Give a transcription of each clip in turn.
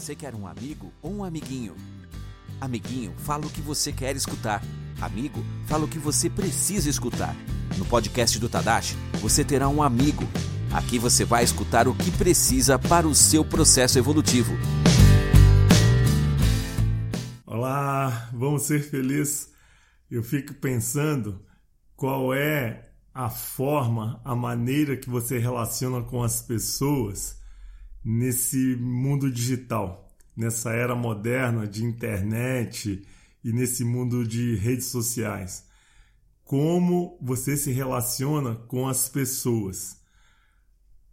Você quer um amigo ou um amiguinho? Amiguinho, fala o que você quer escutar. Amigo, fala o que você precisa escutar. No podcast do Tadashi, você terá um amigo. Aqui você vai escutar o que precisa para o seu processo evolutivo. Olá, vamos ser felizes. Eu fico pensando qual é a forma, a maneira que você relaciona com as pessoas nesse mundo digital, nessa era moderna de internet e nesse mundo de redes sociais. Como você se relaciona com as pessoas?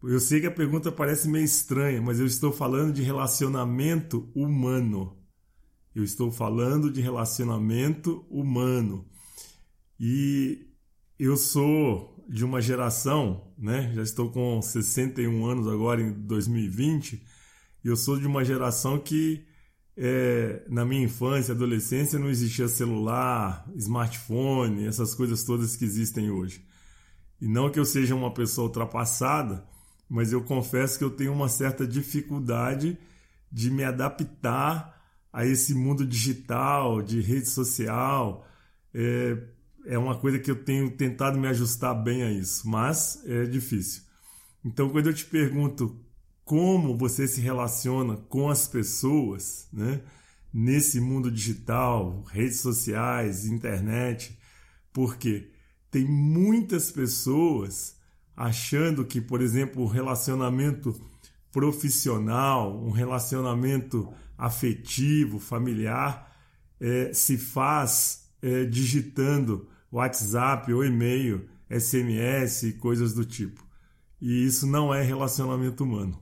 Eu sei que a pergunta parece meio estranha, mas eu estou falando de relacionamento humano. Eu estou falando de relacionamento humano. E eu sou de uma geração, né? Já estou com 61 anos agora em 2020, e eu sou de uma geração que é, na minha infância, adolescência, não existia celular, smartphone, essas coisas todas que existem hoje. E não que eu seja uma pessoa ultrapassada, mas eu confesso que eu tenho uma certa dificuldade de me adaptar a esse mundo digital, de rede social. É, é uma coisa que eu tenho tentado me ajustar bem a isso, mas é difícil. Então, quando eu te pergunto como você se relaciona com as pessoas, né, nesse mundo digital, redes sociais, internet, porque tem muitas pessoas achando que, por exemplo, o relacionamento profissional, um relacionamento afetivo, familiar, é, se faz é, digitando WhatsApp ou e-mail, SMS, coisas do tipo. E isso não é relacionamento humano.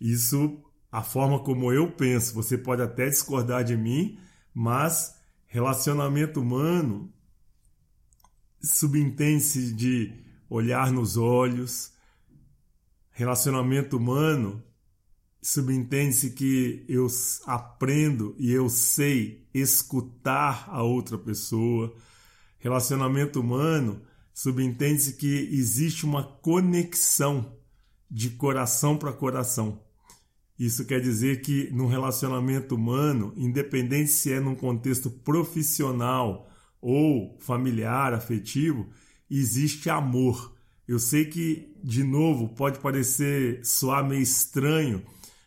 Isso, a forma como eu penso, você pode até discordar de mim, mas relacionamento humano subentende-se de olhar nos olhos. Relacionamento humano subentende-se que eu aprendo e eu sei escutar a outra pessoa Relacionamento humano subentende-se que existe uma conexão de coração para coração. Isso quer dizer que no relacionamento humano, independente se é num contexto profissional ou familiar, afetivo, existe amor. Eu sei que, de novo, pode parecer soar meio estranho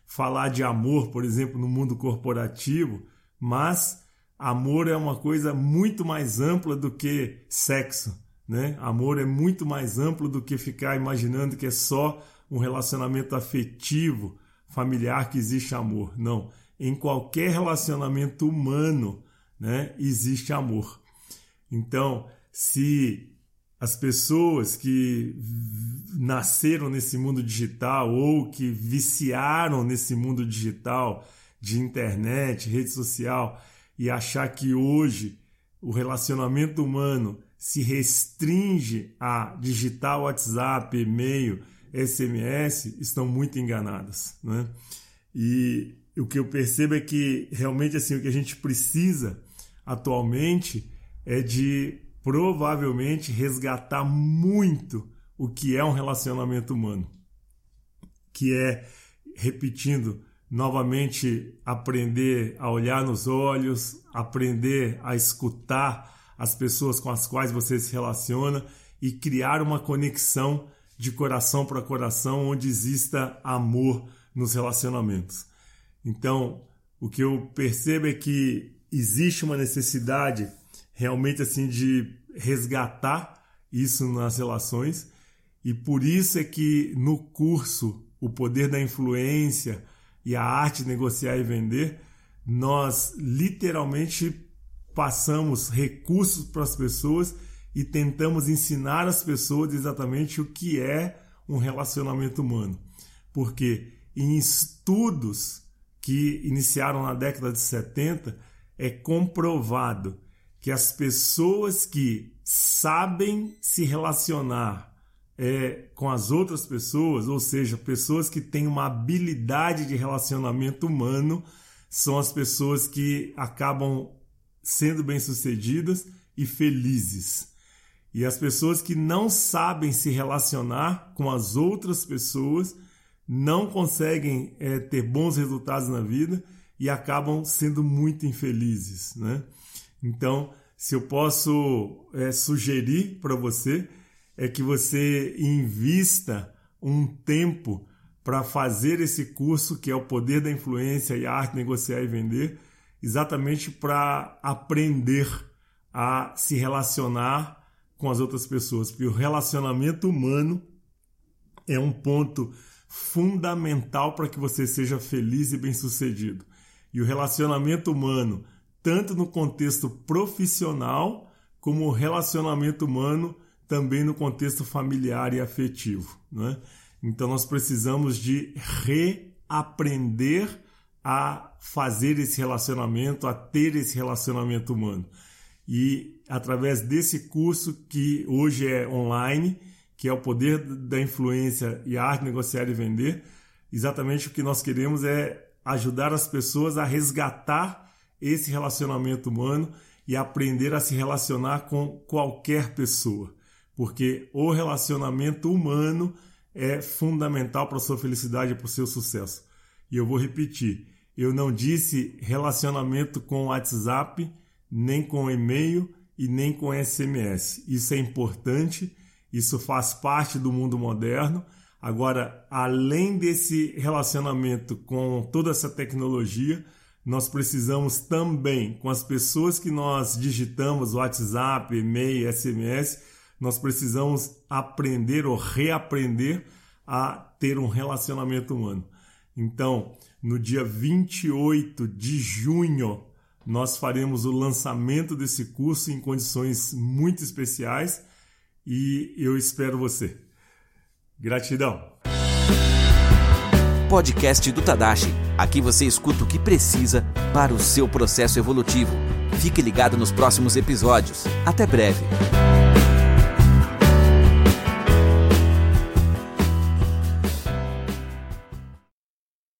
falar de amor, por exemplo, no mundo corporativo, mas amor é uma coisa muito mais ampla do que sexo, né? Amor é muito mais amplo do que ficar imaginando que é só um relacionamento afetivo, familiar que existe amor. Não, em qualquer relacionamento humano, né, existe amor. Então, se as pessoas que nasceram nesse mundo digital ou que viciaram nesse mundo digital de internet, rede social, e achar que hoje o relacionamento humano se restringe a digitar WhatsApp, e-mail, SMS, estão muito enganadas. Né? E o que eu percebo é que realmente assim o que a gente precisa atualmente é de provavelmente resgatar muito o que é um relacionamento humano, que é repetindo novamente aprender a olhar nos olhos, aprender a escutar as pessoas com as quais você se relaciona e criar uma conexão de coração para coração onde exista amor nos relacionamentos. Então, o que eu percebo é que existe uma necessidade realmente assim de resgatar isso nas relações e por isso é que no curso O Poder da Influência, e a arte de negociar e vender, nós literalmente passamos recursos para as pessoas e tentamos ensinar as pessoas exatamente o que é um relacionamento humano. Porque em estudos que iniciaram na década de 70, é comprovado que as pessoas que sabem se relacionar é, com as outras pessoas, ou seja, pessoas que têm uma habilidade de relacionamento humano, são as pessoas que acabam sendo bem-sucedidas e felizes. E as pessoas que não sabem se relacionar com as outras pessoas não conseguem é, ter bons resultados na vida e acabam sendo muito infelizes, né? Então, se eu posso é, sugerir para você, é que você invista um tempo para fazer esse curso que é o Poder da Influência e a Arte Negociar e Vender, exatamente para aprender a se relacionar com as outras pessoas, porque o relacionamento humano é um ponto fundamental para que você seja feliz e bem-sucedido. E o relacionamento humano, tanto no contexto profissional, como o relacionamento humano também no contexto familiar e afetivo. Né? Então nós precisamos de reaprender a fazer esse relacionamento, a ter esse relacionamento humano. E através desse curso que hoje é online, que é o poder da influência e a arte de negociar e vender, exatamente o que nós queremos é ajudar as pessoas a resgatar esse relacionamento humano e aprender a se relacionar com qualquer pessoa, porque o relacionamento humano é fundamental para sua felicidade e para o seu sucesso. E eu vou repetir, eu não disse relacionamento com WhatsApp, nem com e-mail e nem com SMS. Isso é importante isso faz parte do mundo moderno. Agora, além desse relacionamento com toda essa tecnologia, nós precisamos também, com as pessoas que nós digitamos, WhatsApp, e-mail, SMS, nós precisamos aprender ou reaprender a ter um relacionamento humano. Então, no dia 28 de junho, nós faremos o lançamento desse curso em condições muito especiais e eu espero você. Gratidão. Podcast do Tadashi. Aqui você escuta o que precisa para o seu processo evolutivo. Fique ligado nos próximos episódios. Até breve.